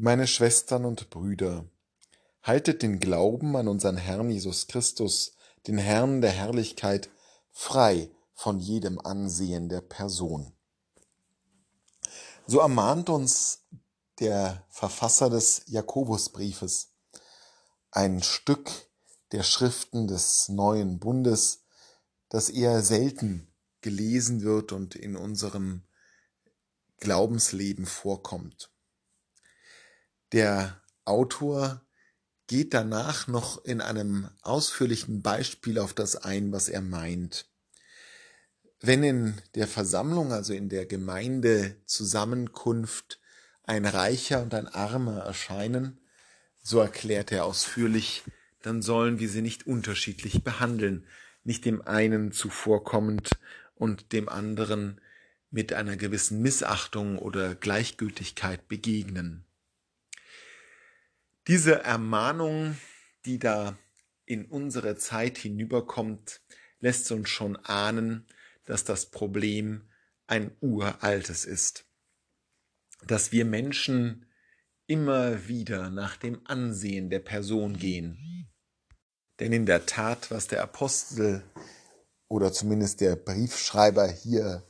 Meine Schwestern und Brüder, haltet den Glauben an unseren Herrn Jesus Christus, den Herrn der Herrlichkeit, frei von jedem Ansehen der Person. So ermahnt uns der Verfasser des Jakobusbriefes, ein Stück der Schriften des neuen Bundes, das eher selten gelesen wird und in unserem Glaubensleben vorkommt. Der Autor geht danach noch in einem ausführlichen Beispiel auf das ein, was er meint. Wenn in der Versammlung, also in der Gemeindezusammenkunft, ein Reicher und ein Armer erscheinen, so erklärt er ausführlich, dann sollen wir sie nicht unterschiedlich behandeln, nicht dem einen zuvorkommend und dem anderen mit einer gewissen Missachtung oder Gleichgültigkeit begegnen. Diese Ermahnung, die da in unsere Zeit hinüberkommt, lässt uns schon ahnen, dass das Problem ein uraltes ist. Dass wir Menschen immer wieder nach dem Ansehen der Person gehen. Denn in der Tat, was der Apostel oder zumindest der Briefschreiber hier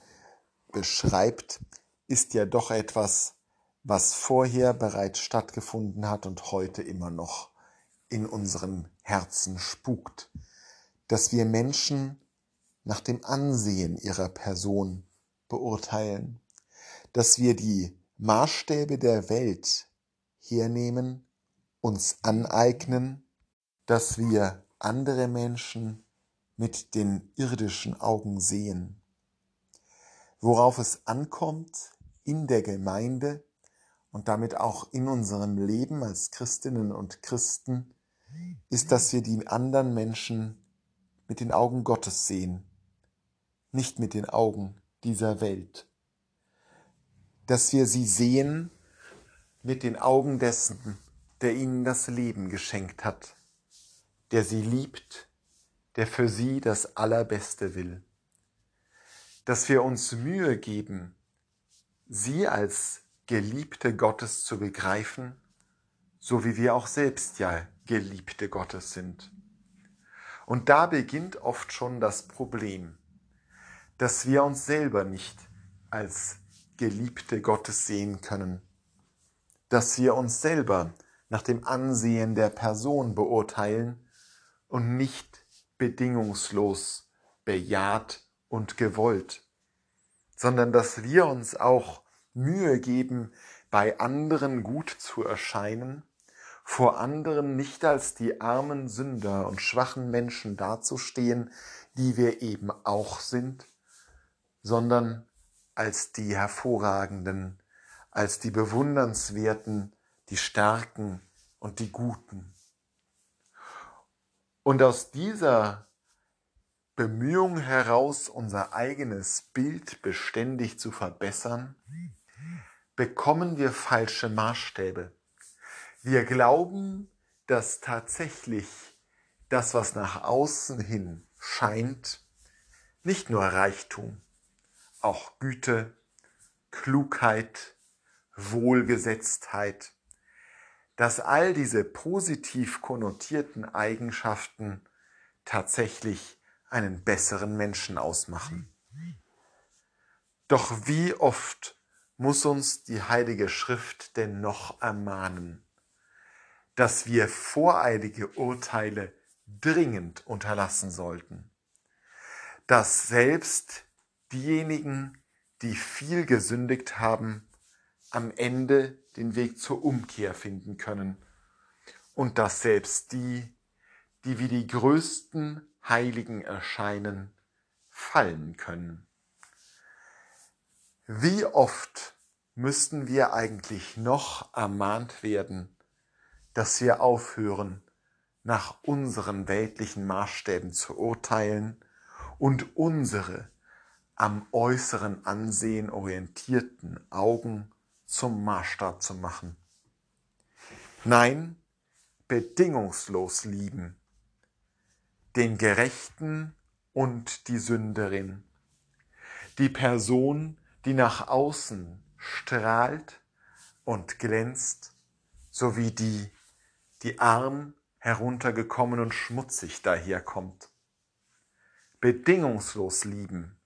beschreibt, ist ja doch etwas, was vorher bereits stattgefunden hat und heute immer noch in unseren Herzen spukt, dass wir Menschen nach dem Ansehen ihrer Person beurteilen, dass wir die Maßstäbe der Welt hernehmen, uns aneignen, dass wir andere Menschen mit den irdischen Augen sehen. Worauf es ankommt in der Gemeinde und damit auch in unserem Leben als Christinnen und Christen, ist, dass wir die anderen Menschen mit den Augen Gottes sehen, nicht mit den Augen dieser Welt. Dass wir sie sehen mit den Augen dessen, der ihnen das Leben geschenkt hat, der sie liebt, der für sie das Allerbeste will. Dass wir uns Mühe geben, sie als Geliebte Gottes zu begreifen, so wie wir auch selbst ja Geliebte Gottes sind. Und da beginnt oft schon das Problem, dass wir uns selber nicht als Geliebte Gottes sehen können, dass wir uns selber nach dem Ansehen der Person beurteilen und nicht bedingungslos bejaht und gewollt, sondern dass wir uns auch Mühe geben, bei anderen gut zu erscheinen, vor anderen nicht als die armen Sünder und schwachen Menschen dazustehen, die wir eben auch sind, sondern als die hervorragenden, als die bewundernswerten, die starken und die guten. Und aus dieser Bemühung heraus, unser eigenes Bild beständig zu verbessern, bekommen wir falsche Maßstäbe. Wir glauben, dass tatsächlich das, was nach außen hin scheint, nicht nur Reichtum, auch Güte, Klugheit, Wohlgesetztheit, dass all diese positiv konnotierten Eigenschaften tatsächlich einen besseren Menschen ausmachen. Doch wie oft muss uns die Heilige Schrift denn noch ermahnen, dass wir voreilige Urteile dringend unterlassen sollten, dass selbst diejenigen, die viel gesündigt haben, am Ende den Weg zur Umkehr finden können und dass selbst die, die wie die größten Heiligen erscheinen, fallen können. Wie oft müssten wir eigentlich noch ermahnt werden, dass wir aufhören, nach unseren weltlichen Maßstäben zu urteilen und unsere am äußeren Ansehen orientierten Augen zum Maßstab zu machen. Nein, bedingungslos lieben, den Gerechten und die Sünderin, die Person, die nach außen strahlt und glänzt so wie die, die arm heruntergekommen und schmutzig daherkommt. Bedingungslos lieben,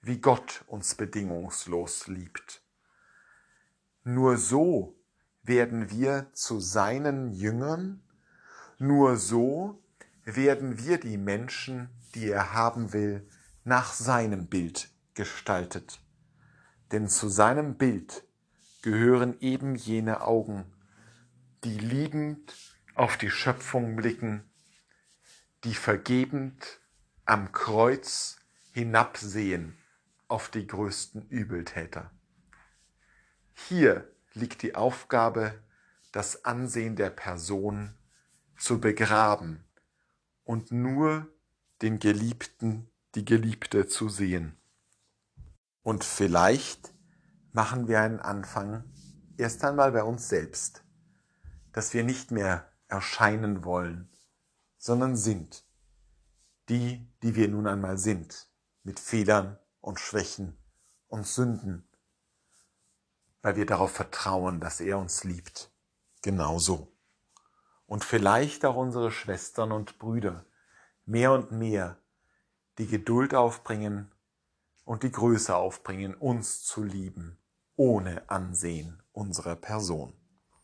wie Gott uns bedingungslos liebt. Nur so werden wir zu seinen Jüngern, nur so werden wir die Menschen, die er haben will, nach seinem Bild gestaltet. Denn zu seinem Bild gehören eben jene Augen, die liebend auf die Schöpfung blicken, die vergebend am Kreuz hinabsehen auf die größten Übeltäter. Hier liegt die Aufgabe, das Ansehen der Person zu begraben und nur den Geliebten, die Geliebte zu sehen. Und vielleicht machen wir einen Anfang erst einmal bei uns selbst, dass wir nicht mehr erscheinen wollen, sondern sind. Die, die wir nun einmal sind, mit Fehlern und Schwächen und Sünden, weil wir darauf vertrauen, dass er uns liebt. Genauso. Und vielleicht auch unsere Schwestern und Brüder mehr und mehr die Geduld aufbringen und die Größe aufbringen, uns zu lieben, ohne Ansehen unserer Person.